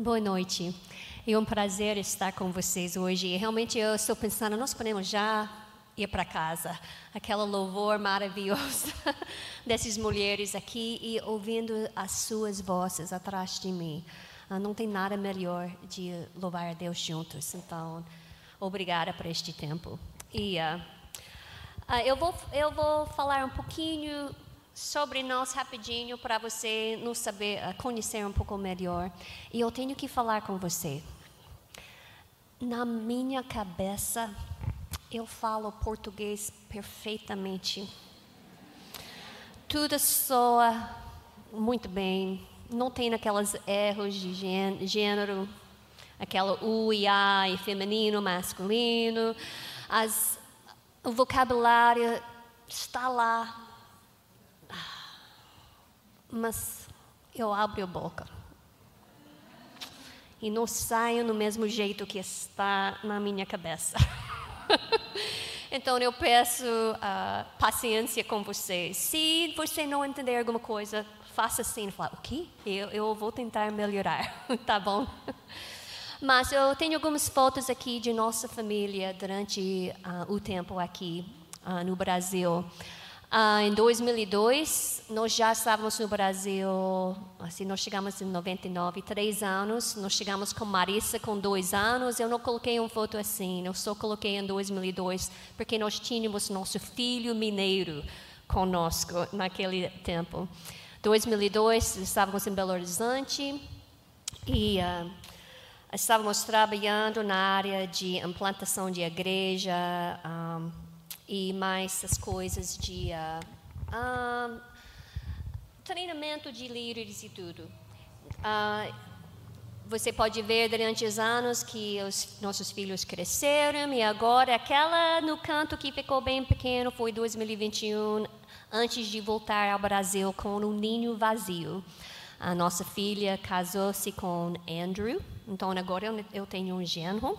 Boa noite. É um prazer estar com vocês hoje. Realmente eu estou pensando, nós podemos já ir para casa. Aquela louvor maravilhosa dessas mulheres aqui e ouvindo as suas vozes atrás de mim. Ah, não tem nada melhor de louvar a Deus juntos. Então, obrigada por este tempo. E uh, eu, vou, eu vou falar um pouquinho sobre nós rapidinho para você nos saber uh, conhecer um pouco melhor. E eu tenho que falar com você. Na minha cabeça, eu falo português perfeitamente. Tudo soa muito bem. Não tem aqueles erros de gênero, aquela U e A, e feminino, masculino. As, o vocabulário está lá. Mas eu abro a boca. E não saio no mesmo jeito que está na minha cabeça. então eu peço uh, paciência com você. Se você não entender alguma coisa, faça assim, fala, o quê? Eu, eu vou tentar melhorar, tá bom? Mas eu tenho algumas fotos aqui de nossa família durante uh, o tempo aqui uh, no Brasil. Uh, em 2002, nós já estávamos no Brasil, assim, nós chegamos em 99, três anos. Nós chegamos com Marissa com dois anos. Eu não coloquei uma foto assim, eu só coloquei em 2002, porque nós tínhamos nosso filho mineiro conosco naquele tempo. 2002, estávamos em Belo Horizonte e uh, estávamos trabalhando na área de implantação de igreja. Um, ah, e mais as coisas de uh, uh, treinamento de líderes e tudo. Uh, você pode ver durante os anos que os nossos filhos cresceram e agora aquela no canto que ficou bem pequeno foi 2021 antes de voltar ao Brasil com um ninho vazio. A nossa filha casou-se com Andrew, então agora eu tenho um genro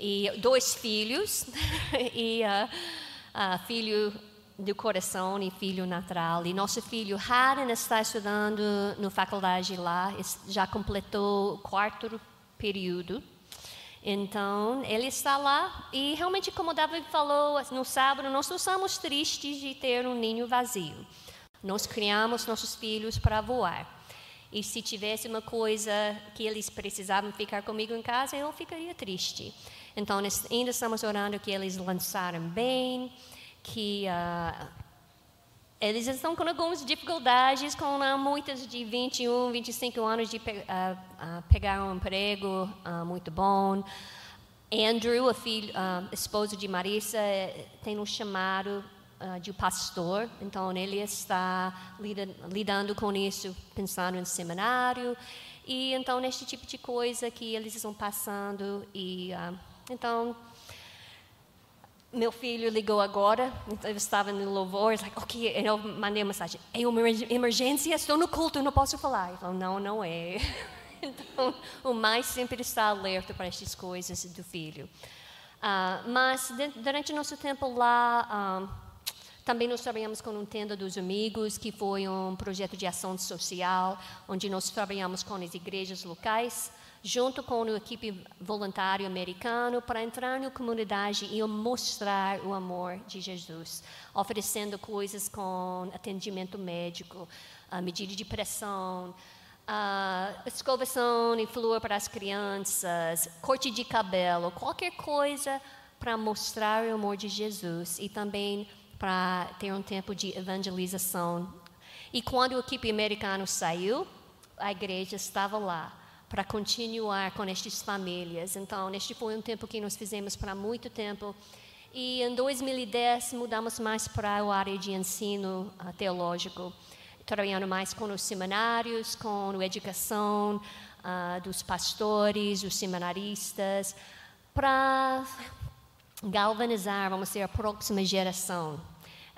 e dois filhos e uh, uh, filho do coração e filho natural. E nosso filho Haran está estudando na faculdade lá, já completou o quarto período. Então, ele está lá e realmente, como David falou no sábado, nós não somos tristes de ter um ninho vazio. Nós criamos nossos filhos para voar. E se tivesse uma coisa que eles precisavam ficar comigo em casa, eu ficaria triste. Então, ainda estamos orando que eles lançaram bem, que uh, eles estão com algumas dificuldades, com uh, muitas de 21, 25 anos de pe uh, pegar um emprego muito bom. Andrew, filho, esposo de Marissa, tem um chamado de pastor, então ele está lidando com isso, pensando em seminário. E então, neste tipo de coisa que eles estão passando e então, meu filho ligou agora, eu estava no louvor, like, ok, eu mandei uma mensagem, é uma emergência, estou no culto, não posso falar. Então, não, não é. Então, o mais sempre está alerta para estas coisas do filho. Uh, mas durante nosso tempo lá, uh, também nós trabalhamos com um tenda dos amigos, que foi um projeto de ação social, onde nós trabalhamos com as igrejas locais junto com a equipe voluntária americana, para entrar na comunidade e mostrar o amor de Jesus, oferecendo coisas com atendimento médico, uh, medida de pressão, uh, escovação e flúor para as crianças, corte de cabelo, qualquer coisa para mostrar o amor de Jesus e também para ter um tempo de evangelização. E quando a equipe americana saiu, a igreja estava lá para continuar com estas famílias. Então, este foi um tempo que nós fizemos para muito tempo. E em 2010 mudamos mais para a área de ensino uh, teológico, trabalhando mais com os seminários, com a educação uh, dos pastores, os seminaristas, para galvanizar, vamos dizer, a próxima geração,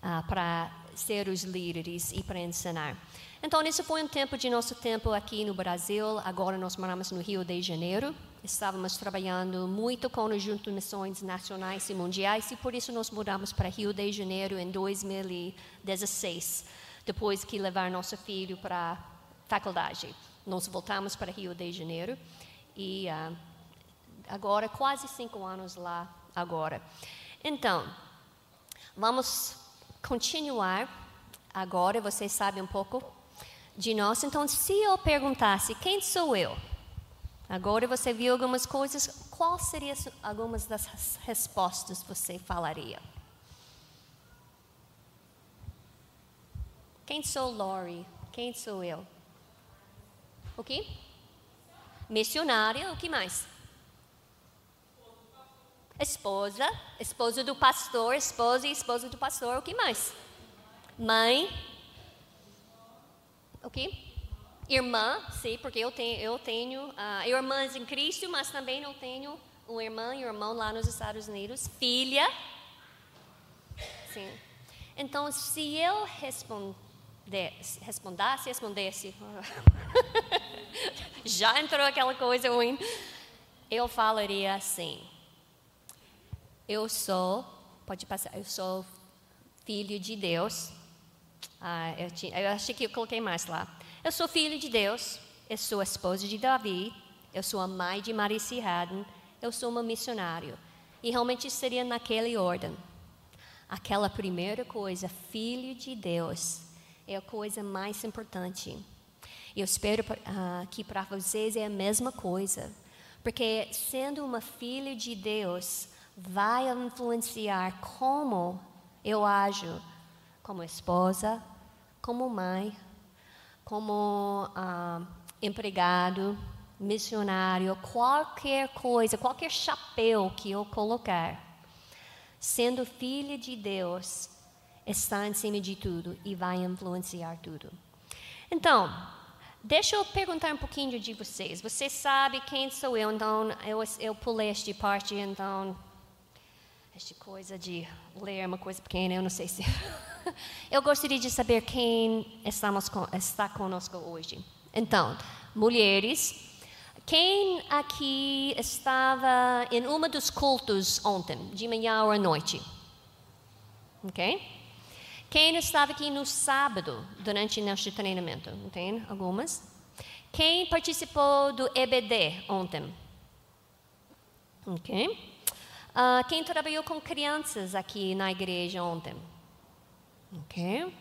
uh, para ser os líderes e para ensinar. Então, esse foi um tempo de nosso tempo aqui no Brasil. Agora nós moramos no Rio de Janeiro. Estávamos trabalhando muito com o Junto Missões Nacionais e Mundiais e por isso nós mudamos para Rio de Janeiro em 2016, depois que levar nosso filho para a faculdade. nós voltamos para Rio de Janeiro e uh, agora quase cinco anos lá agora. Então, vamos continuar agora. Vocês sabem um pouco de nós. Então, se eu perguntasse quem sou eu, agora você viu algumas coisas. Quais seriam algumas das respostas você falaria? Quem sou Lori? Quem sou eu? O que? Missionária, o que mais? Esposa, esposa do pastor, esposa e esposa do pastor, o que mais? Mãe. O que? Irmã, sim, porque eu tenho, eu tenho uh, irmãs em Cristo, mas também não tenho uma irmã e um irmão lá nos Estados Unidos. Filha. Sim. Então, se eu responder respondasse, respondesse, já entrou aquela coisa ruim, eu falaria assim: Eu sou, pode passar, eu sou filho de Deus. Ah, eu, tinha, eu achei que eu coloquei mais lá. Eu sou filho de Deus, eu sou esposa de Davi, eu sou a mãe de Marice Haddon, eu sou uma missionária. E realmente seria naquela ordem. Aquela primeira coisa, filho de Deus é a coisa mais importante. E eu espero uh, que para vocês é a mesma coisa. Porque sendo uma filha de Deus, vai influenciar como eu ajo como esposa, como mãe, como uh, empregado, missionário, qualquer coisa, qualquer chapéu que eu colocar. Sendo filha de Deus, está em cima de tudo e vai influenciar tudo. Então, deixa eu perguntar um pouquinho de vocês. Você sabe quem sou eu? Então, eu, eu pulei esta parte, então, esta coisa de ler uma coisa pequena, eu não sei se. eu gostaria de saber quem estamos com, está conosco hoje. Então, mulheres. Quem aqui estava em uma dos cultos ontem, de manhã ou à noite? Ok? Quem estava aqui no sábado durante nosso treinamento? Tem algumas? Quem participou do EBD ontem? Ok. Uh, quem trabalhou com crianças aqui na igreja ontem? Ok.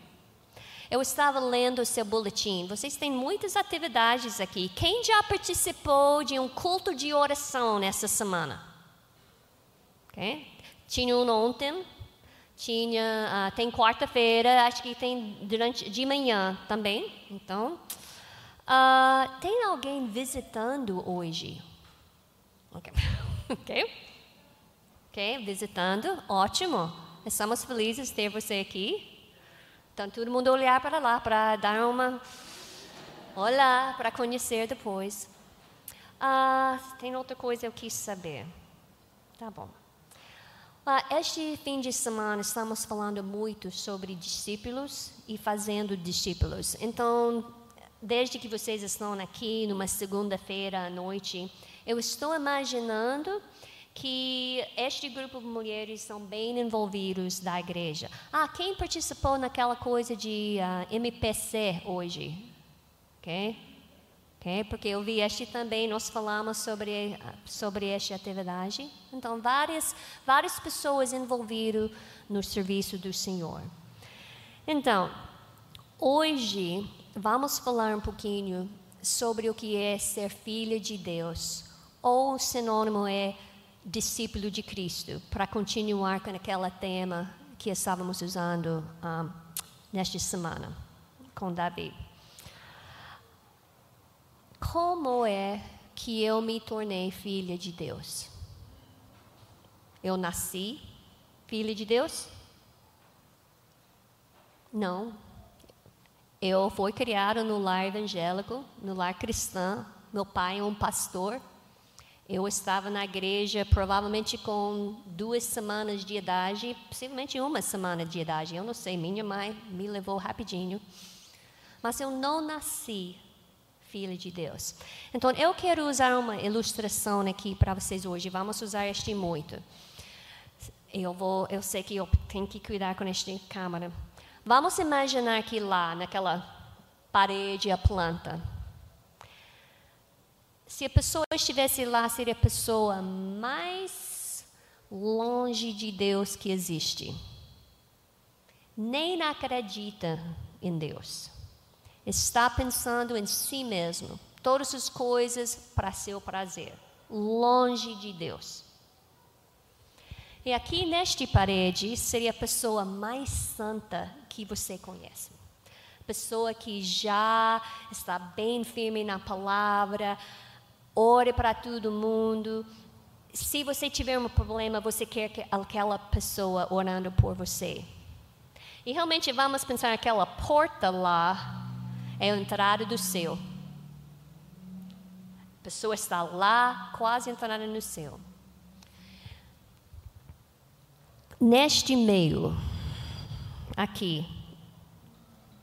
Eu estava lendo o seu boletim. Vocês têm muitas atividades aqui. Quem já participou de um culto de oração nessa semana? Ok. Tinha um ontem, tinha, uh, tem quarta-feira, acho que tem durante de manhã também. Então, uh, tem alguém visitando hoje? Ok, ok, ok, visitando, ótimo. Estamos felizes de ter você aqui. Então, todo mundo olhar para lá para dar uma olá para conhecer depois. Uh, tem outra coisa eu quis saber. Tá bom. Ah, este fim de semana estamos falando muito sobre discípulos e fazendo discípulos. Então, desde que vocês estão aqui numa segunda-feira à noite, eu estou imaginando que este grupo de mulheres são bem envolvidos da igreja. Ah, quem participou naquela coisa de uh, ah, MPC hoje? Ok? Okay? Porque eu vi este também, nós falamos sobre, sobre esta atividade. Então, várias, várias pessoas envolvidas no serviço do Senhor. Então, hoje vamos falar um pouquinho sobre o que é ser filha de Deus, ou o sinônimo é discípulo de Cristo, para continuar com aquele tema que estávamos usando um, ah, nesta semana com Davi. Como é que eu me tornei filha de Deus? Eu nasci filha de Deus? Não. Eu fui criada no lar evangélico, no lar cristão. Meu pai é um pastor. Eu estava na igreja provavelmente com duas semanas de idade, possivelmente uma semana de idade. Eu não sei, minha mãe me levou rapidinho. Mas eu não nasci filha de Deus. Então, eu quero usar uma ilustração aqui para vocês hoje. Vamos usar este muito. Eu vou, eu sei que eu tenho que cuidar com esta câmera. Vamos imaginar que lá, naquela parede, a planta. Se a pessoa estivesse lá, seria a pessoa mais longe de Deus que existe. Nem acredita em Deus. Está pensando em si mesmo, todas as coisas para seu prazer, longe de Deus. E aqui neste parede seria a pessoa mais santa que você conhece. Pessoa que já está bem firme na palavra, ore para todo mundo. Se você tiver um problema, você quer que aquela pessoa orando por você. E realmente vamos pensar aquela porta lá é a entrada do céu. A pessoa está lá, quase entrando no céu. Neste meio, aqui,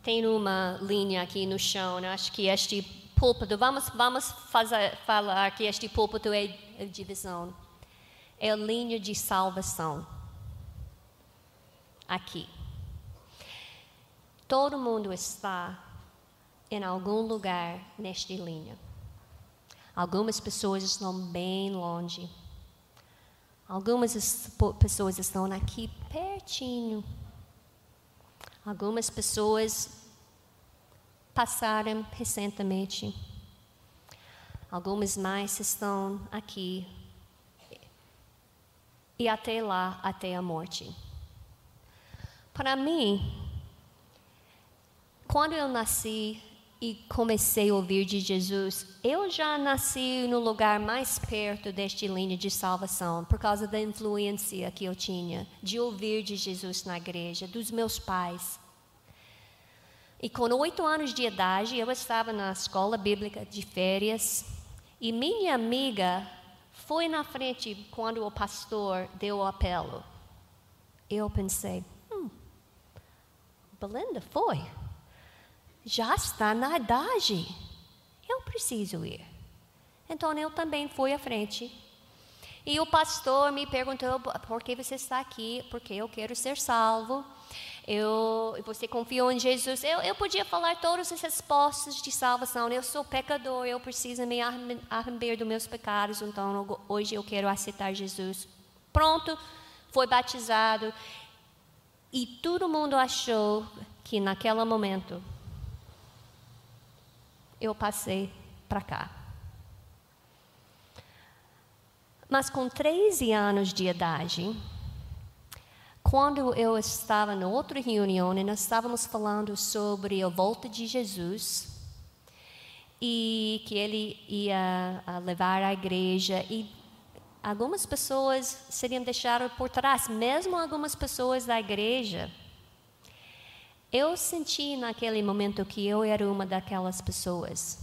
tem uma linha aqui no chão, né? acho que este púlpito, vamos, vamos fazer, falar que este púlpito é divisão, é a linha de salvação. Aqui. Todo mundo está em algum lugar nesta linha. Algumas pessoas estão bem longe. Algumas pessoas estão aqui pertinho. Algumas pessoas passaram recentemente. Algumas mais estão aqui. E até lá, até a morte. Para mim, quando eu nasci, e comecei a ouvir de Jesus, eu já nasci no lugar mais perto deste linha de salvação, por causa da influência que eu tinha de ouvir de Jesus na igreja, dos meus pais. E com oito anos de idade, eu estava na escola bíblica de férias, e minha amiga foi na frente quando o pastor deu o apelo. Eu pensei, hum, Belinda foi já está na idade. Eu preciso ir. Então eu também fui à frente. E o pastor me perguntou por que você está aqui, porque eu quero ser salvo. Eu, você confiou em Jesus. Eu, eu podia falar todas as respostas de salvação. Eu sou pecador, eu preciso me arrepender dos meus pecados. Então hoje eu quero aceitar Jesus. Pronto, foi batizado. E todo mundo achou que naquele momento eu passei para cá. Mas com 13 anos de idade, quando eu estava em outra reunião, nós estávamos falando sobre a volta de Jesus e que ele ia levar a igreja e algumas pessoas seriam deixadas por trás, mesmo algumas pessoas da igreja eu senti naquele momento que eu era uma daquelas pessoas.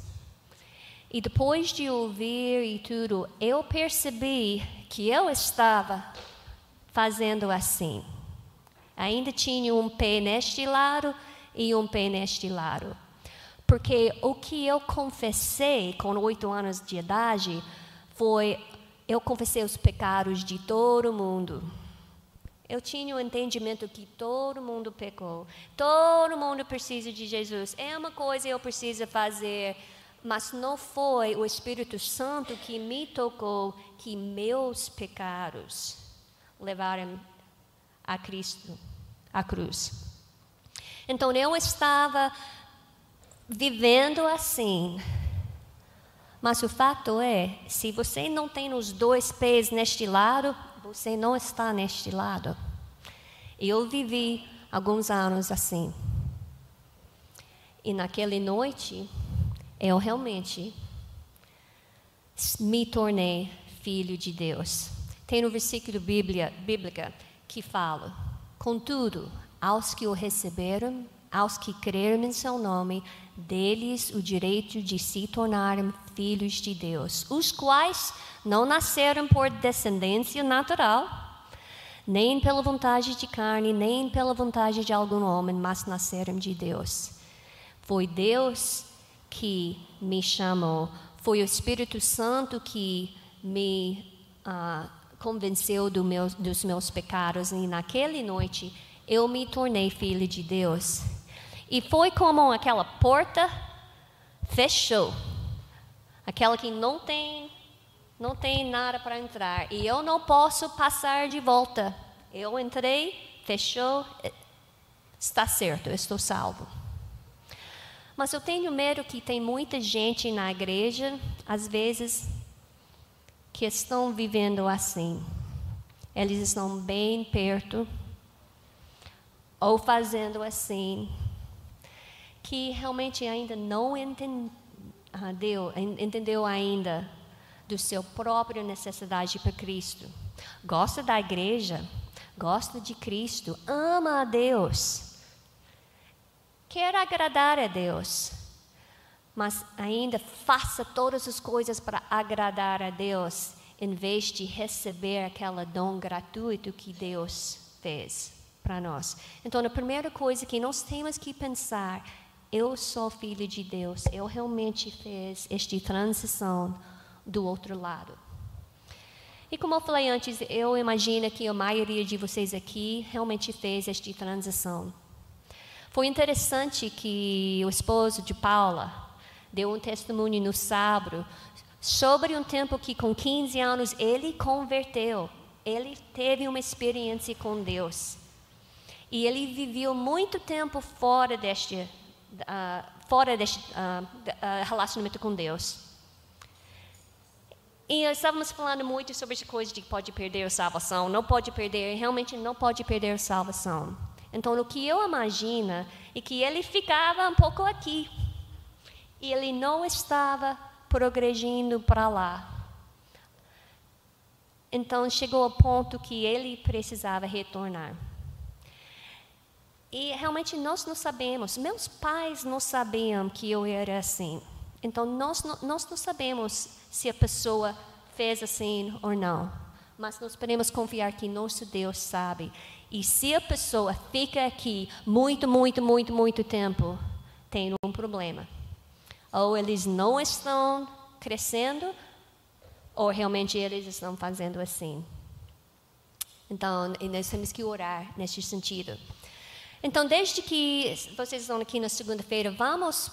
E depois de ouvir e tudo, eu percebi que eu estava fazendo assim. Ainda tinha um pé neste lado e um pé neste lado. Porque o que eu confessei com oito anos de idade foi: eu confessei os pecados de todo mundo. Eu tinha o entendimento que todo mundo pecou, todo mundo precisa de Jesus. É uma coisa eu preciso fazer, mas não foi o Espírito Santo que me tocou que meus pecados levaram a Cristo, a cruz. Então eu estava vivendo assim. Mas o fato é, se você não tem os dois pés neste lado, você não está neste lado. Eu vivi alguns anos assim. E naquela noite, eu realmente me tornei filho de Deus. Tem um versículo bíblia, bíblica que fala: Contudo, aos que o receberam, aos que creram em seu nome, deles o direito de se tornarem filhos de Deus, os quais não nasceram por descendência natural, nem pela vontade de carne, nem pela vontade de algum homem, mas nasceram de Deus. Foi Deus que me chamou, foi o Espírito Santo que me uh, convenceu do meu, dos meus pecados, e naquela noite eu me tornei filho de Deus. E foi como aquela porta fechou aquela que não tem não tem nada para entrar e eu não posso passar de volta. Eu entrei, fechou, está certo, eu estou salvo. Mas eu tenho medo que tem muita gente na igreja, às vezes, que estão vivendo assim. Eles estão bem perto, ou fazendo assim, que realmente ainda não entendeu, entendeu ainda do seu próprio necessidade para Cristo. Gosta da igreja, gosta de Cristo, ama a Deus quer agradar a Deus, mas ainda faça todas as coisas para agradar a Deus, em vez de receber aquele dom gratuito que Deus fez para nós. Então, a primeira coisa que nós temos que pensar, eu sou filho de Deus, eu realmente fiz esta transição do outro lado. E como eu falei antes, eu imagino que a maioria de vocês aqui realmente fez esta transição. Foi interessante que o esposo de Paula deu um testemunho no sábado sobre um tempo que, com 15 anos, ele converteu. Ele teve uma experiência com Deus. E ele viveu muito tempo fora deste, uh, fora deste uh, uh, relacionamento com Deus. E estávamos falando muito sobre essa coisa de que pode perder a salvação, não pode perder, realmente não pode perder a salvação. Então, o que eu imagino é que ele ficava um pouco aqui e ele não estava progredindo para lá. Então, chegou ao ponto que ele precisava retornar. E realmente nós não sabemos, meus pais não sabiam que eu era assim. Então, nós, nós não sabemos se a pessoa fez assim ou não. Mas nós podemos confiar que nosso Deus sabe. E se a pessoa fica aqui muito, muito, muito, muito tempo, tem um problema. Ou eles não estão crescendo, ou realmente eles estão fazendo assim. Então, nós temos que orar nesse sentido. Então, desde que vocês estão aqui na segunda-feira, vamos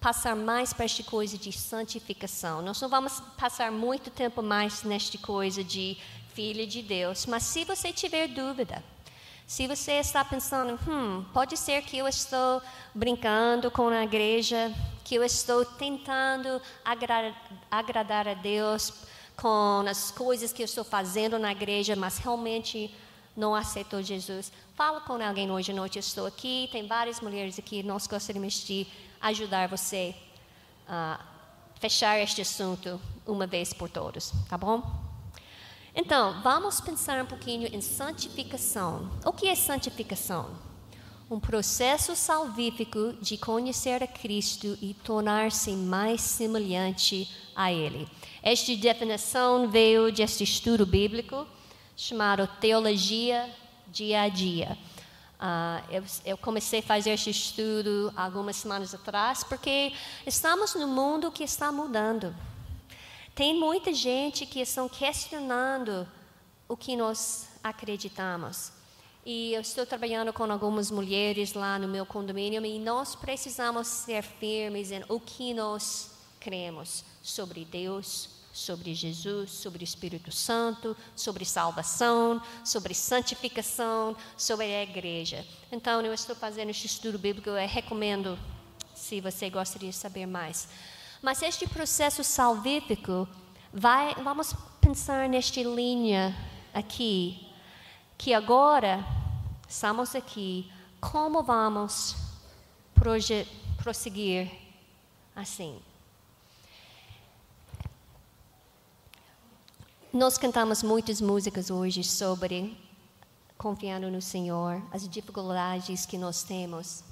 passar mais para esta coisa de santificação. Nós não vamos passar muito tempo mais nesta coisa de filha de Deus, mas se você tiver dúvida, se você está pensando, hum, pode ser que eu estou brincando com a igreja, que eu estou tentando agra agradar a Deus com as coisas que eu estou fazendo na igreja, mas realmente não aceitou Jesus. Fala com alguém hoje à noite. Eu estou aqui, tem várias mulheres aqui. Nós gostaríamos de ajudar você a fechar este assunto uma vez por todas, tá bom? Então, vamos pensar um pouquinho em santificação. O que é santificação? Um processo salvífico de conhecer a Cristo e tornar-se mais semelhante a Ele. Esta definição veio deste estudo bíblico chamado Teologia Dia a Dia. Uh, eu, eu, comecei a fazer este estudo algumas semanas atrás porque estamos num mundo que está mudando. Tem muita gente que estão questionando o que nós acreditamos. E eu estou trabalhando com algumas mulheres lá no meu condomínio e nós precisamos ser firmes em o que nós cremos sobre Deus, sobre Jesus, sobre o Espírito Santo, sobre salvação, sobre santificação, sobre a igreja. Então, eu estou fazendo este estudo bíblico, eu recomendo se você gostaria de saber mais. Mas este processo salvífico, vai, vamos pensar nesta linha aqui, que agora estamos aqui, como vamos prosseguir assim? Nós cantamos muitas músicas hoje sobre confiando no Senhor, as dificuldades que nós temos.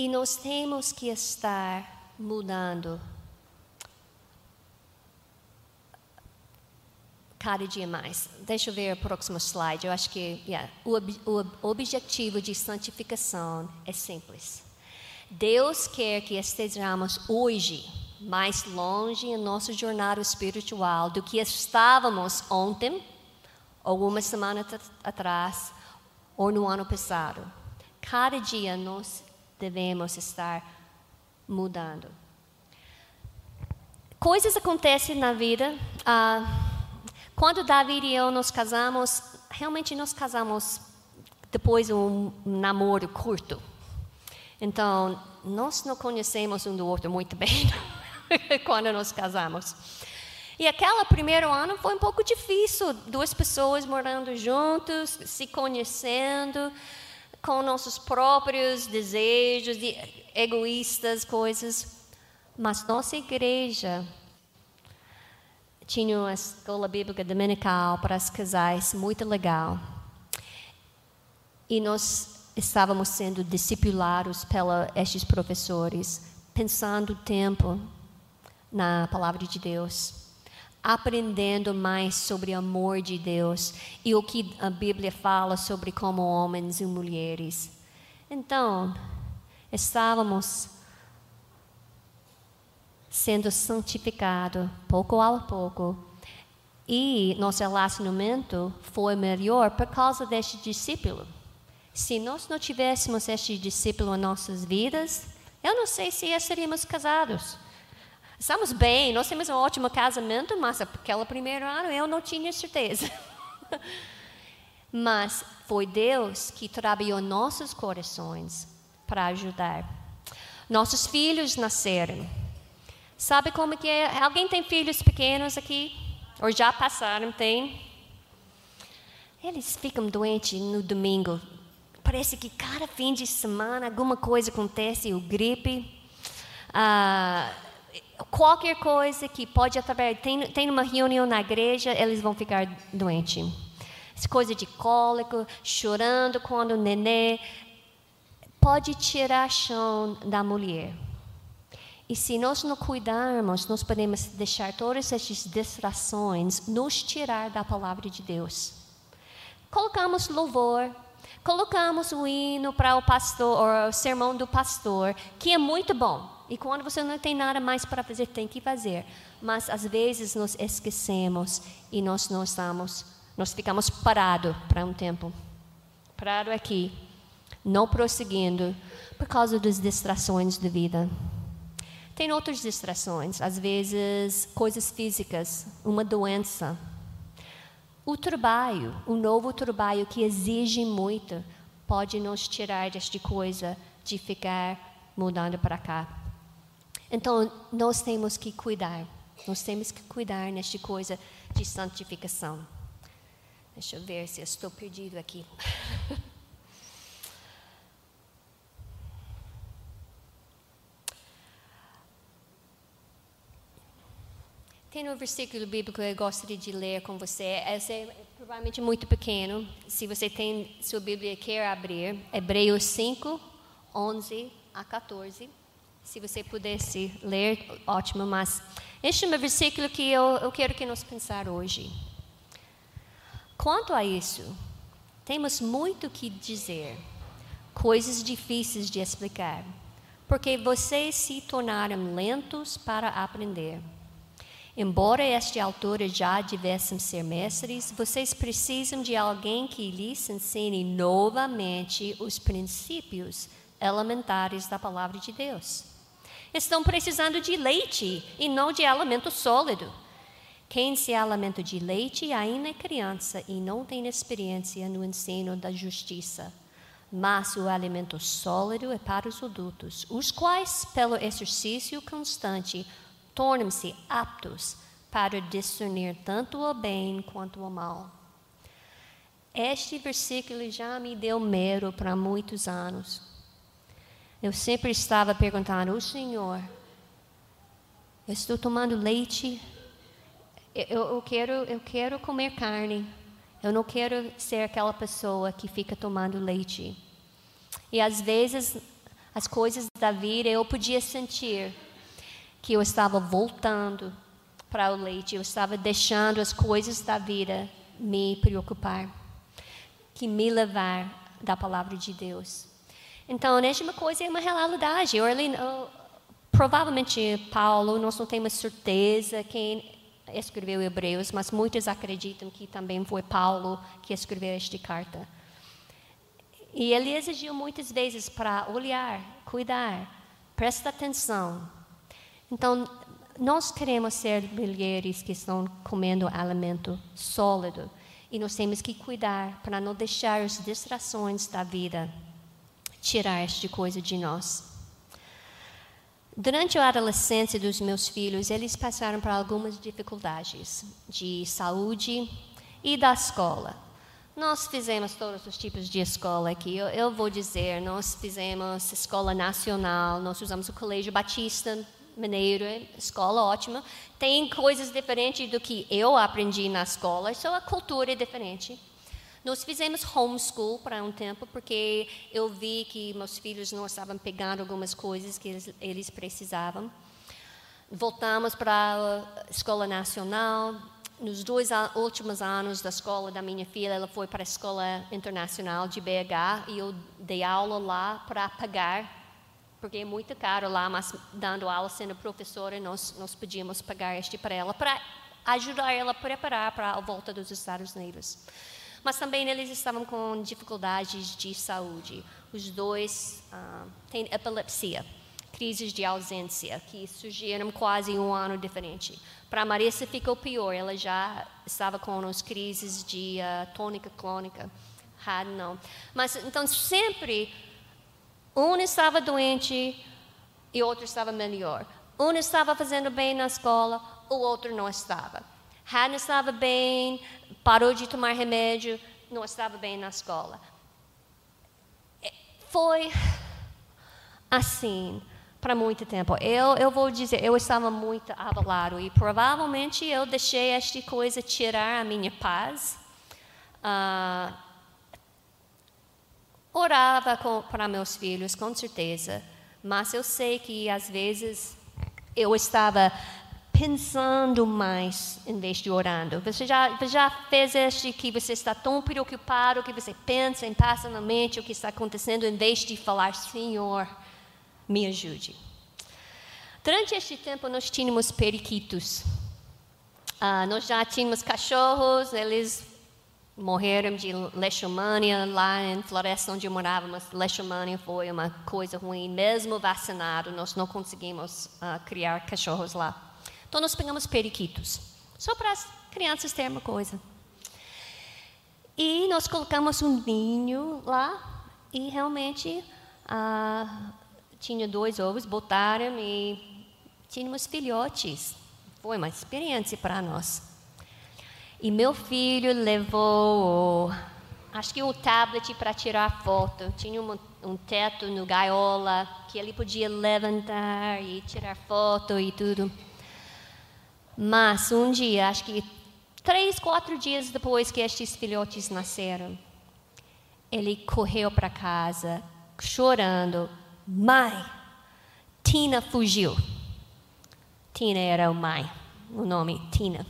E nós temos que estar mudando cada dia mais. Deixa eu ver o próximo slide. Eu acho que yeah, o, o objetivo de santificação é simples. Deus quer que estejamos hoje mais longe em nossa jornada espiritual do que estávamos ontem, ou uma semana atrás, ou no ano passado. Cada dia nós devemos estar mudando. Coisas acontecem na vida. Ah, quando Davi e eu nos casamos, realmente nos casamos depois de um namoro curto. Então, nós não conhecemos um do outro muito bem quando nos casamos. E aquele primeiro ano foi um pouco difícil, duas pessoas morando juntos, se conhecendo, com nossos próprios desejos, egoístas, coisas. Mas nossa igreja tinha uma escola bíblica dominical para os casais muito legal. E nós estávamos sendo discipulados pelos estes professores, pensando o tempo na palavra de Deus, aprendendo mais sobre o amor de Deus e o que a Bíblia fala sobre como homens e mulheres. Então, estávamos sendo santificado pouco a pouco. E nosso relacionamento foi melhor por causa deste discípulo. Se nós não tivéssemos este discípulo em nossas vidas, eu não sei se estaríamos casados. Estamos bem, nós temos um ótimo casamento, mas aquele primeiro ano eu não tinha certeza. mas foi Deus que trabalhou nossos corações para ajudar. Nossos filhos nasceram. Sabe como que é? Alguém tem filhos pequenos aqui? Ou já passaram, tem? Eles ficam doentes no domingo. Parece que cada fim de semana alguma coisa acontece, o gripe. Ah, qualquer coisa que pode através. Tem, tem uma reunião na igreja, eles vão ficar doentes. Coisa de cólico, chorando quando o nenê. Pode tirar chão da mulher. E se nós não cuidarmos, nós podemos deixar todas essas distrações nos tirar da palavra de Deus. Colocamos louvor, colocamos o hino para o pastor, o sermão do pastor, que é muito bom. E quando você não tem nada mais para fazer, tem que fazer. Mas às vezes nos esquecemos e nós não estamos, nós ficamos parados para um tempo. Parado aqui, não prosseguindo, por causa das distrações da vida. Tem outras distrações, às vezes coisas físicas, uma doença. O trabalho, o novo trabalho que exige muito, pode nos tirar desta coisa de ficar mudando para cá. Então, nós temos que cuidar. Nós temos que cuidar nesta coisa de santificação. Deixa eu ver se eu estou perdido aqui. Tem um versículo bíblico que eu gostaria de ler com você. Esse é provavelmente muito pequeno. Se você tem sua Bíblia quer abrir, Hebreus 5, 11 a 14. Se você pudesse ler, ótimo. Mas este é um versículo que eu, eu quero que nós pensar hoje. Quanto a isso, temos muito que dizer, coisas difíceis de explicar, porque vocês se tornaram lentos para aprender. Embora a esta altura já devessem ser mestres, vocês precisam de alguém que lhes ensine novamente os princípios elementares da palavra de Deus. Estão precisando de leite e não de alimento sólido. Quem se alimenta de leite ainda é criança e não tem experiência no ensino da justiça. Mas o alimento sólido é para os adultos, os quais, pelo exercício constante, tornam-se aptos para discernir tanto o bem quanto o mal. Este versículo já me deu medo para muitos anos. Eu sempre estava perguntando, o Senhor, eu estou tomando leite, eu, eu, quero, eu quero comer carne, eu não quero ser aquela pessoa que fica tomando leite. E às vezes, as coisas da vida eu podia sentir, que eu estava voltando para o leite, eu estava deixando as coisas da vida me preocupar, que me levar da palavra de Deus. Então, a mesma coisa é uma realidade. provavelmente Paulo, nós não temos certeza quem escreveu Hebreus, mas muitos acreditam que também foi Paulo que escreveu esta carta. E ele exigiu muitas vezes para olhar, cuidar, prestar atenção então, nós queremos ser mulheres que estão comendo alimento sólido e nós temos que cuidar para não deixar as distrações da vida tirar esta coisa de nós. Durante a adolescência dos meus filhos, eles passaram por algumas dificuldades de saúde e da escola. Nós fizemos todos os tipos de escola aqui. Eu, eu vou dizer, nós fizemos escola nacional, nós usamos o Colégio Batista Mineiro, escola ótima. Tem coisas diferentes do que eu aprendi na escola, só a cultura é diferente. Nós fizemos homeschool para um tempo, porque eu vi que meus filhos não estavam pegando algumas coisas que eles, eles precisavam. Voltamos para a escola nacional. Nos dois últimos anos da escola da minha filha, ela foi para a escola internacional de BH e eu dei aula lá para pagar, porque é muito caro lá, mas dando aula, sendo professora, nós, nós podíamos pagar este para ela, para ajudar ela a preparar para a volta dos Estados Unidos mas também eles estavam com dificuldades de saúde. Os dois ah, têm epilepsia, crises de ausência, que surgiram quase um ano diferente. Para Marissa ficou pior, ela já estava com as crises de uh, tônica clônica. Ah, não. Mas então sempre um estava doente e outro estava melhor. Um estava fazendo bem na escola, o outro não estava. Hannah estava bem, parou de tomar remédio, não estava bem na escola. É, foi assim para muito tempo. Eu, eu vou dizer, eu estava muito abalado e provavelmente eu deixei esta coisa tirar a minha paz. Uh, orava para meus filhos, com certeza, mas eu sei que às vezes eu estava pensando mais em vez de orando. Você já, já fez este que você está tão preocupado que você pensa e passa na mente o que está acontecendo em vez de falar, Senhor, me ajude. Durante este tempo nós tínhamos periquitos. Uh, nós já tínhamos cachorros, eles morreram de leishmania lá em floresta onde mas leishmania foi uma coisa ruim. Mesmo vacinado, nós não conseguimos uh, criar cachorros lá. Então nós pegamos periquitos, só para as crianças terem uma coisa. E nós colocamos um ninho lá e realmente ah, tinha dois ovos, botaram e tínhamos filhotes. Foi uma experiência para nós. E meu filho levou, acho que um tablet para tirar foto. Tinha um, um teto no gaiola que ele podia levantar e tirar foto e tudo. Mas um dia, acho que três, quatro dias depois que estes filhotes nasceram, ele correu para casa chorando: Mãe, Tina fugiu. Tina era o mãe, o nome Tina.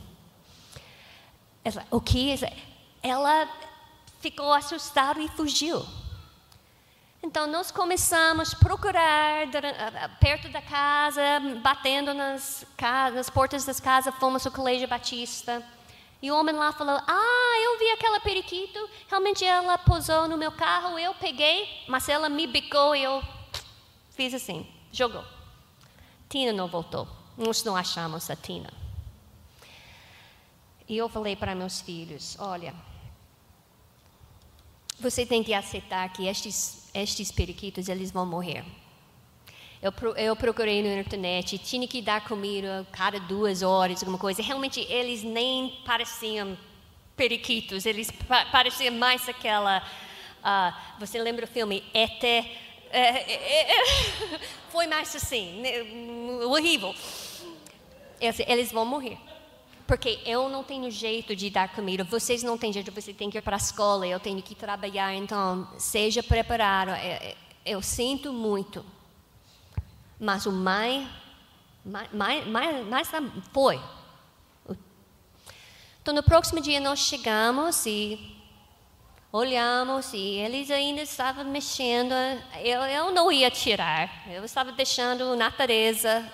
O que? Ela ficou assustada e fugiu. Então nós começamos a procurar perto da casa, batendo nas, casas, nas portas das casas, fomos ao colégio batista. E o homem lá falou: Ah, eu vi aquela periquito, realmente ela pousou no meu carro, eu peguei, mas ela me bicou e eu fiz assim, jogou. Tina não voltou, nós não achamos a Tina. E eu falei para meus filhos: Olha, você tem que aceitar que estes, estes periquitos eles vão morrer. Eu, eu procurei na internet, tinha que dar comida cada duas horas, alguma coisa. Realmente eles nem pareciam periquitos, eles pa pareciam mais aquela. Uh, você lembra o filme ET? É, é, é, foi mais assim, né, horrível. Eles vão morrer porque eu não tenho jeito de dar comida, vocês não têm jeito, você tem que ir para a escola, eu tenho que trabalhar, então seja preparado. É, é, eu, sinto muito, mas o mais, mais, mais, mais foi. Então no próximo dia nós chegamos e olhamos e eles ainda estavam mexendo. Eu, eu não ia tirar, eu estava deixando a natureza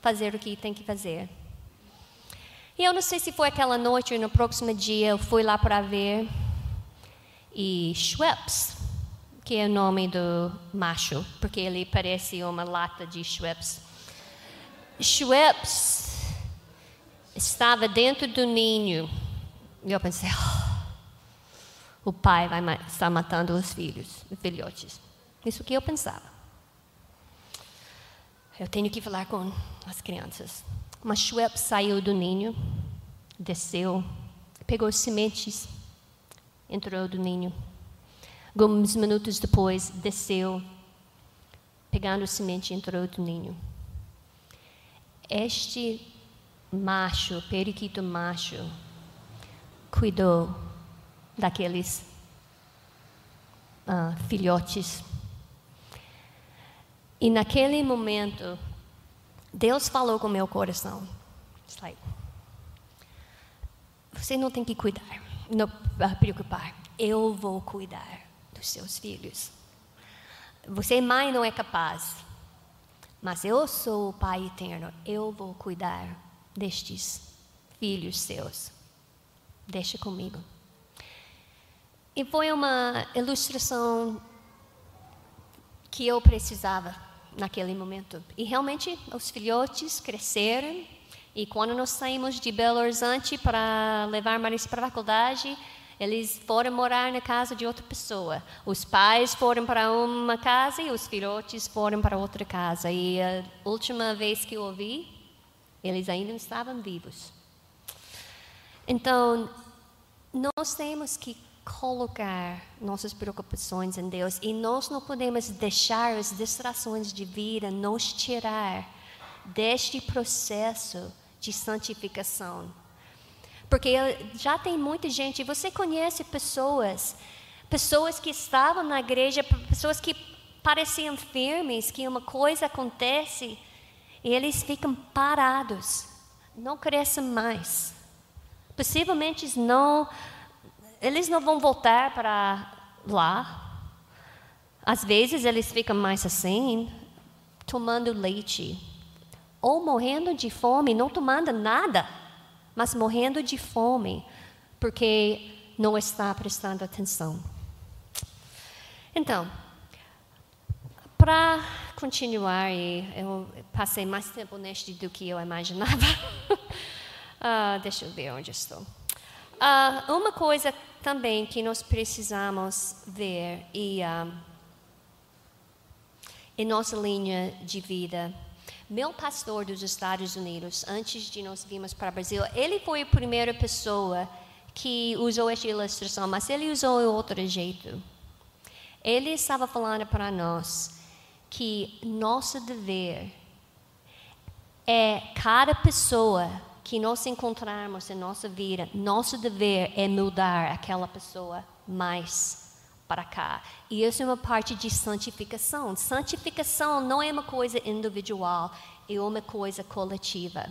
fazer o que tem que fazer. E eu não sei se foi aquela noite ou no próximo dia, eu fui lá para ver. E Schweppes, que é o nome do macho, porque ele parece uma lata de Schweppes. Schweppes estava dentro do ninho. E eu pensei, oh, o pai vai estar matando os filhos, os filhotes. Isso que eu pensava. Eu tenho que falar com as crianças. Mas Schweppes saiu do ninho, desceu, pegou sementes, entrou do ninho. Alguns minutos depois, desceu, pegando semente, entrou do ninho. Este macho, periquito macho, cuidou daqueles uh, filhotes. E naquele momento, Deus falou com meu coração. Você não tem que cuidar, não uh, preocupar. Eu vou cuidar dos seus filhos. Você, mãe, não é capaz. Mas eu sou o Pai eterno. Eu vou cuidar destes filhos seus. Deixa comigo. E foi uma ilustração que eu precisava naquele momento. E realmente os filhotes cresceram. E quando nós saímos de Belo Horizonte para levar Marisa para a faculdade, eles foram morar na casa de outra pessoa. Os pais foram para uma casa e os filhotes foram para outra casa. E a última vez que eu ouvi, eles ainda estavam vivos. Então, nós temos que colocar nossas preocupações em Deus e nós não podemos deixar as distrações de vida nos tirar deste processo de santificação. Porque já tem muita gente, você conhece pessoas, pessoas que estavam na igreja, pessoas que pareciam firmes, que uma coisa acontece e eles ficam parados, não crescem mais. Possivelmente não, eles não vão voltar para lá. Às vezes eles ficam mais assim, tomando leite, ou morrendo de fome, não tomando nada mas morrendo de fome, porque não está prestando atenção. Então, para continuar, eu passei mais tempo neste do que eu imaginava. uh, deixa eu ver onde estou. Uh, uma coisa também que nós precisamos ver e, uh, em nossa linha de vida meu pastor dos Estados Unidos, antes de nós virmos para o Brasil, ele foi a primeira pessoa que usou esta ilustração, mas ele usou de outro jeito. Ele estava falando para nós que nosso dever é cada pessoa que nós encontrarmos em nossa vida, nosso dever é mudar aquela pessoa mais para cá. E isso é uma parte de santificação. Santificação não é uma coisa individual, é uma coisa coletiva.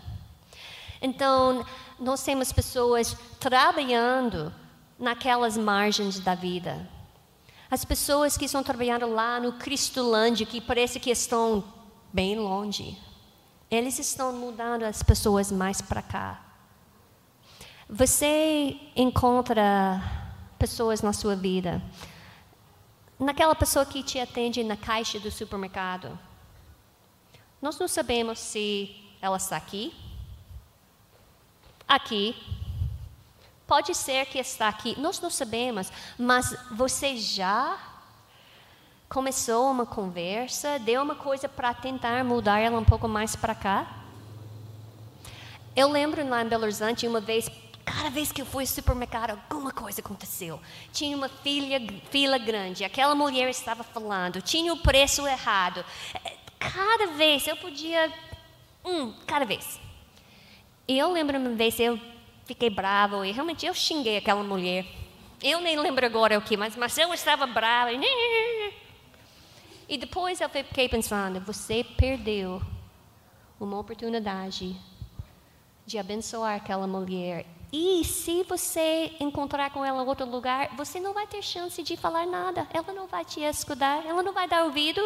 Então, nós temos pessoas trabalhando naquelas margens da vida. As pessoas que estão trabalhando lá no Cristolândia, que parece que estão bem longe, eles estão mudando as pessoas mais para cá. Você encontra pessoas na sua vida naquela pessoa que te atende na caixa do supermercado. Nós não sabemos se ela está aqui, aqui, pode ser que está aqui, nós não sabemos, mas você já começou uma conversa, deu uma coisa para tentar mudar ela um pouco mais para cá? Eu lembro lá em Belo Horizonte, uma vez Cada vez que eu fui ao supermercado, alguma coisa aconteceu. Tinha uma filha, fila grande, aquela mulher estava falando, tinha o preço errado. Cada vez eu podia. Hum, cada vez. E eu lembro uma vez eu fiquei brava e realmente eu xinguei aquela mulher. Eu nem lembro agora o que, mas, mas eu estava brava. E depois eu fiquei pensando: você perdeu uma oportunidade de abençoar aquela mulher e se você encontrar com ela em outro lugar, você não vai ter chance de falar nada. Ela não vai te escutar, ela não vai dar ouvido.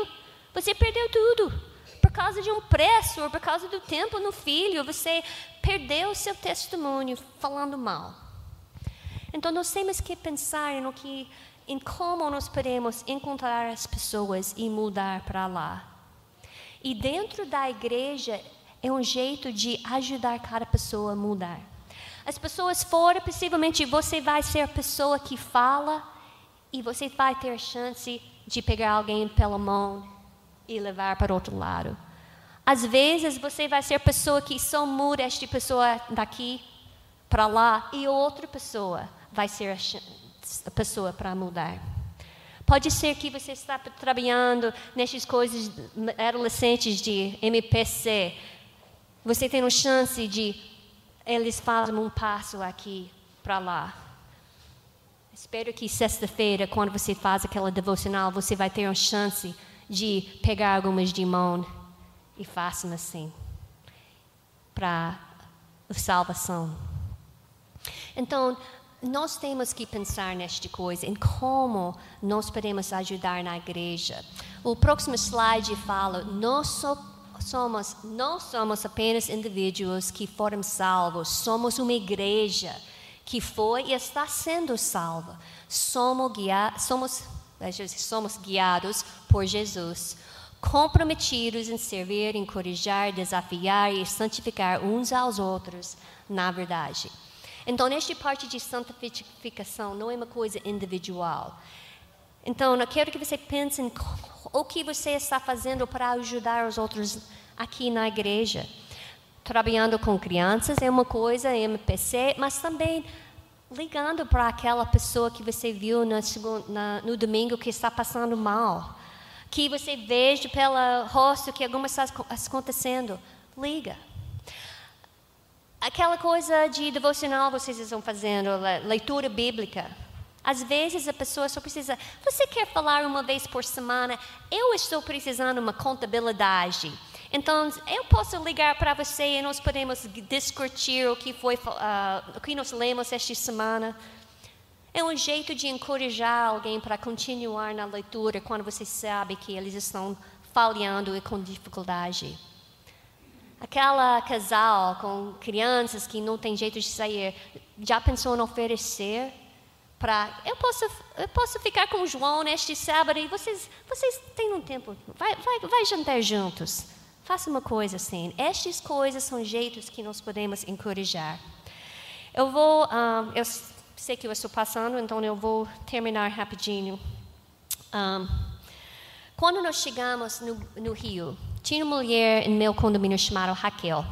Você perdeu tudo. Por causa de um preço, ou por causa do tempo no filho, você perdeu o seu testemunho falando mal. Então nós temos que pensar no que, em como nós podemos encontrar as pessoas e mudar para lá. E dentro da igreja é um jeito de ajudar cada pessoa a mudar. As pessoas fora, possivelmente você vai ser a pessoa que fala e você vai ter a chance de pegar alguém pela mão e levar para outro lado. Às vezes você vai ser a pessoa que só muda esta pessoa daqui para lá e outra pessoa vai ser a, pessoa para mudar. Pode ser que você está trabalhando nessas coisas adolescentes de MPC. Você tem uma chance de eles fazem um passo aqui para lá. Espero que sexta-feira, quando você faz aquela devocional, você vai ter uma chance de pegar algumas de mão e façam assim para a salvação. Então, nós temos que pensar nesta coisa, em como nós podemos ajudar na igreja. O próximo slide fala: nós somos, não somos apenas indivíduos que foram salvos, somos uma igreja que foi e está sendo salva. Somos, guia, somos, somos guiados por Jesus comprometidos em servir, encorajar, desafiar e santificar uns aos outros na verdade. Então, nesta parte de santificação não é uma coisa individual. Então, eu quero que você pense em o que você está fazendo para ajudar os outros aqui na igreja. Trabalhando com crianças é uma coisa, MPC, mas também ligando para aquela pessoa que você viu no, na, no domingo que está passando mal que você veja pelo rosto que alguma coisa está acontecendo, liga. Aquela coisa de devocional vocês estão fazendo, leitura bíblica. Às vezes a pessoa só precisa. Você quer falar uma vez por semana? Eu estou precisando de uma contabilidade. Então, eu posso ligar para você e nós podemos discutir o que foi, uh, o que nós lemos esta semana. É um jeito de encorajar alguém para continuar na leitura quando você sabe que eles estão falhando e com dificuldade. Aquela casal com crianças que não tem jeito de sair, já pensou em oferecer para eu posso eu posso ficar com o João neste sábado e vocês vocês têm um tempo vai vai vai jantar juntos faça uma coisa assim estas coisas são jeitos que nós podemos encorajar eu vou um, eu sei que eu estou passando, então eu vou terminar rapidinho. Um, quando nós chegamos no, no, Rio, tinha uma mulher em meu condomínio chamada Raquel.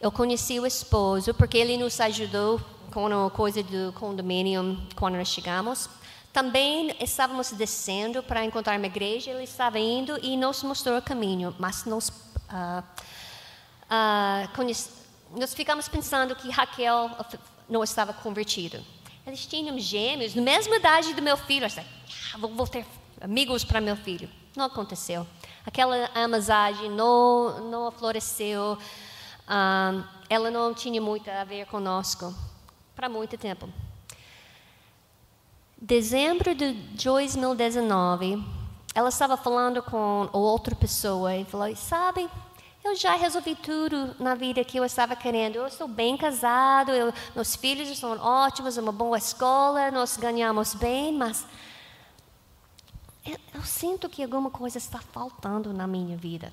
Eu conheci o esposo porque ele nos ajudou com a coisa do condomínio quando nós chegamos. Também estávamos descendo para encontrar uma igreja, ele estava indo e nos mostrou o caminho, mas nós, uh, uh, conhece, nós ficamos pensando que Raquel não estava convertido. Eles tinham gêmeos, na mesma idade do meu filho. Eu ah, vou ter amigos para meu filho. Não aconteceu. Aquela amizade não, não floresceu. Um, ela não tinha muito a ver conosco para muito tempo. Dezembro de 2019, ela estava falando com outra pessoa e falou: Sabe, eu já resolvi tudo na vida que eu estava querendo. Eu estou bem casado, eu, meus filhos estão ótimos, uma boa escola, nós ganhamos bem, mas eu, eu sinto que alguma coisa está faltando na minha vida.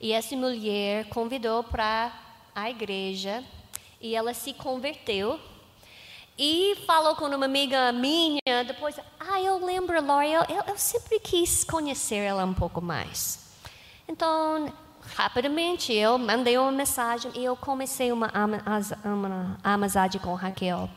E essa mulher convidou para a igreja e ela se converteu e falou com uma amiga minha, depois, ah, eu lembro, Laura, eu, eu, sempre quis conhecer ela um pouco mais. Então, rapidamente eu mandei uma mensagem e eu comecei uma amizade com Raquel.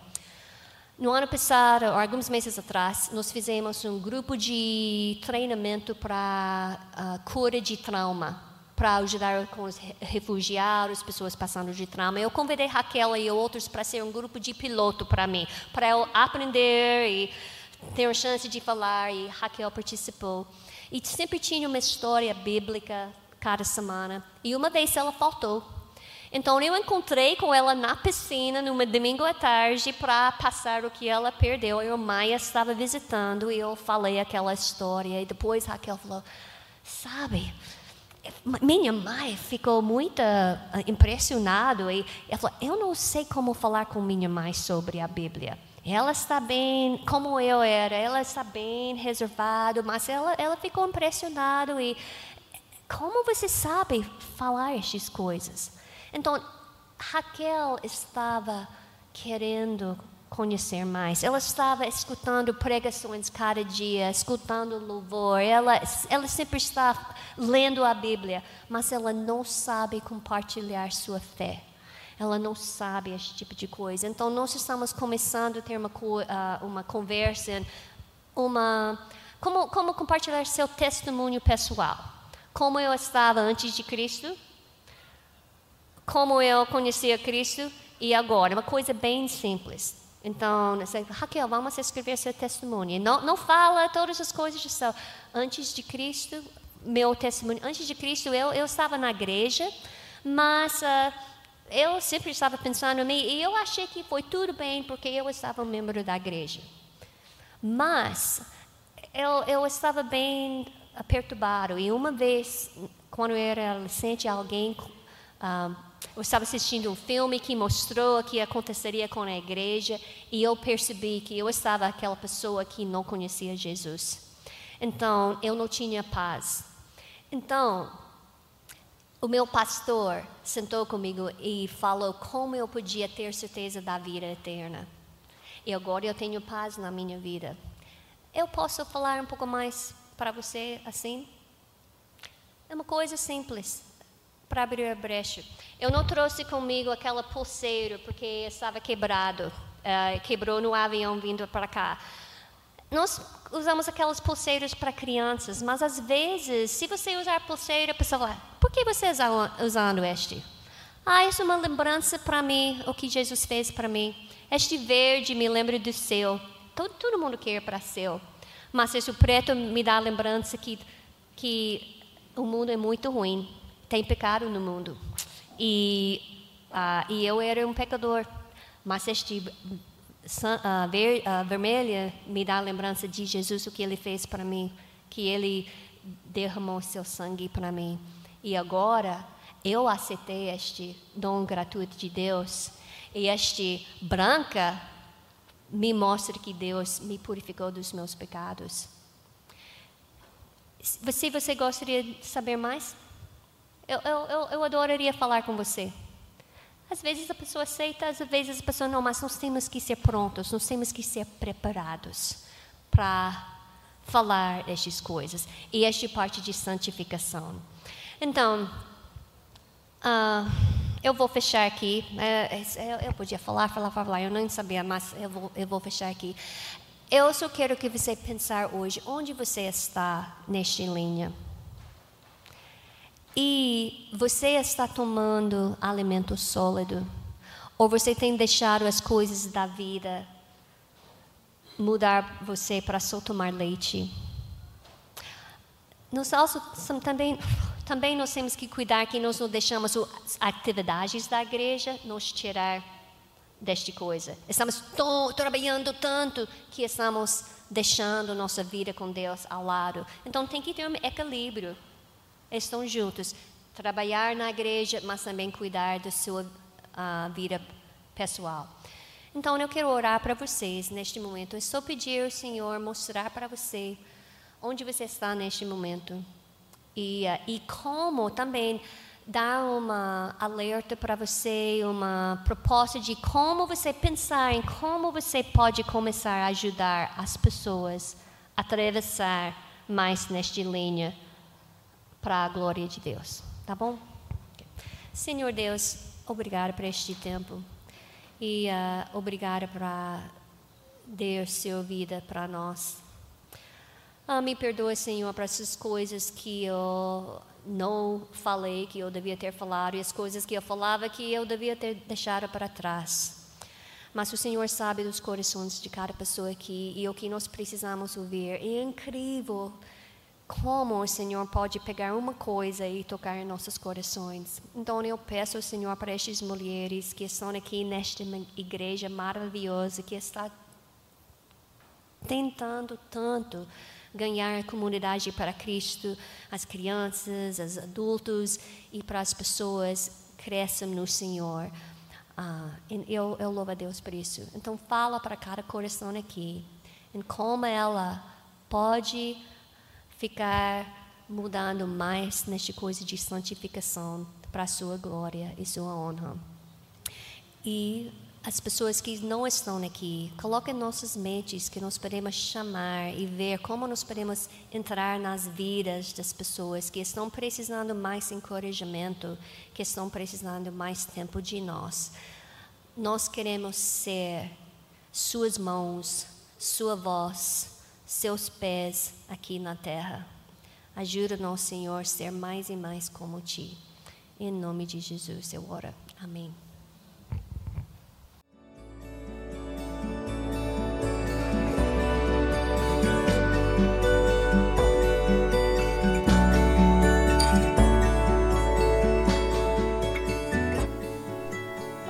No ano passado, alguns meses atrás, nós fizemos um grupo de treinamento para uh, cura de trauma, para ajudar com os refugiados, pessoas passando de trauma. Eu convidei Raquel e outros para ser um grupo de piloto para mim, para eu aprender e ter a chance de falar. E Raquel participou. E sempre tinha uma história bíblica cada semana. E uma vez ela faltou. Então eu encontrei com ela na piscina numa domingo à tarde para passar o que ela perdeu. E o Maia estava visitando e eu falei aquela história. E depois Raquel falou: Sabe, minha mãe ficou muito uh, impressionada e ela falou: Eu não sei como falar com minha mãe sobre a Bíblia. Ela está bem, como eu era, ela está bem reservada, mas ela, ela ficou impressionada e como você sabe falar estas coisas? Então, Raquel estava querendo conhecer mais. Ela estava escutando pregações cada dia, escutando louvor. Ela, ela sempre está lendo a Bíblia, mas ela não sabe compartilhar sua fé. Ela não sabe esse tipo de coisa. Então, nós estamos começando a ter uma, uh, uma conversa, uma, como, como compartilhar seu testemunho pessoal. Como eu estava antes de Cristo, como eu conhecia Cristo e agora. Uma coisa bem simples. Então, Raquel, vamos escrever seu testemunho. Não, não fala todas as coisas de céu. Antes de Cristo, meu testemunho. Antes de Cristo, eu, eu estava na igreja, mas uh, eu sempre estava pensando em mim e eu achei que foi tudo bem porque eu estava um membro da igreja. Mas eu, eu estava bem perturbado e uma vez, quando eu era adolescente, alguém uh, eu estava assistindo um filme que mostrou o que aconteceria com a igreja e eu percebi que eu estava aquela pessoa que não conhecia Jesus. Então, eu não tinha paz. Então, o meu pastor sentou comigo e falou como eu podia ter certeza da vida eterna. E agora eu tenho paz na minha vida. Eu posso falar um pouco mais para você assim? É uma coisa simples para abrir a brecha. Eu não trouxe comigo aquela pulseira porque estava quebrado, uh, quebrou no avião vindo para cá. Nós usamos aquelas pulseiras para crianças, mas às vezes, se você usar pulseira, a pessoa fala, por que você está usando este? Ah, isso é uma lembrança para mim, o que Jesus fez para mim. Este verde me lembra do céu. Todo, todo mundo quer para céu. Mas esse preto me dá a lembrança que, que o mundo é muito ruim tem pecado no mundo. E, uh, e eu era um pecador. Mas este uh, ver, uh, vermelha me dá a lembrança de Jesus, o que ele fez para mim, que ele derramou seu sangue para mim. E agora eu aceitei este dom gratuito de Deus. E este branca me mostra que Deus me purificou dos meus pecados. Você, você gostaria de saber mais? Eu, eu, eu adoraria falar com você. Às vezes a pessoa aceita, às vezes a pessoa não, mas nós temos que ser prontos, nós temos que ser preparados para falar estas coisas. E esta parte de santificação. Então, uh, eu vou fechar aqui. Uh, eu podia falar, falar, falar, eu não sabia, mas eu vou, eu vou fechar aqui. Eu só quero que você pensar hoje, onde você está nesta linha? E você está tomando alimento sólido? Ou você tem deixado as coisas da vida mudar você para só tomar leite? Nós also, também, também nós temos que cuidar que nós não deixamos as atividades da igreja nos tirar desta coisa. Estamos trabalhando tanto que estamos deixando nossa vida com Deus ao lado. Então tem que ter um equilíbrio estão juntos. Trabalhar na igreja, mas também cuidar da sua uh, vida pessoal. Então, eu quero orar para vocês neste momento. Eu só pedir ao Senhor mostrar para você onde você está neste momento. E, uh, e como também dar uma alerta para você, uma proposta de como você pensar em como você pode começar a ajudar as pessoas a atravessar mais nesta linha para a glória de Deus. Tá bom? Senhor Deus, obrigado por este tempo. E uh, obrigada por dar sua vida para nós. Uh, me perdoe, Senhor, para essas coisas que eu não falei, que eu devia ter falado, e as coisas que eu falava que eu devia ter deixado para trás. Mas o Senhor sabe dos corações de cada pessoa aqui e o que nós precisamos ouvir. É incrível como o Senhor pode pegar uma coisa e tocar em nossos corações. Então eu peço ao Senhor para estas mulheres que estão aqui nesta igreja maravilhosa, que está tentando tanto ganhar comunidade para Cristo, as crianças, os adultos e para as pessoas cresçam no Senhor. Ah, eu, eu louvo a Deus por isso. Então fala para cada coração aqui em como ela pode ficar mudando mais nesta coisa de santificação para a sua glória e sua honra. E as pessoas que não estão aqui, coloquem nossas mentes que nós podemos chamar e ver como nós podemos entrar nas vidas das pessoas que estão precisando mais encorajamento, que estão precisando mais tempo de nós. Nós queremos ser suas mãos, sua voz, seus pés aqui na terra. Ajuda-nos, Senhor, a ser mais e mais como Ti. Em nome de Jesus eu oro. Amém.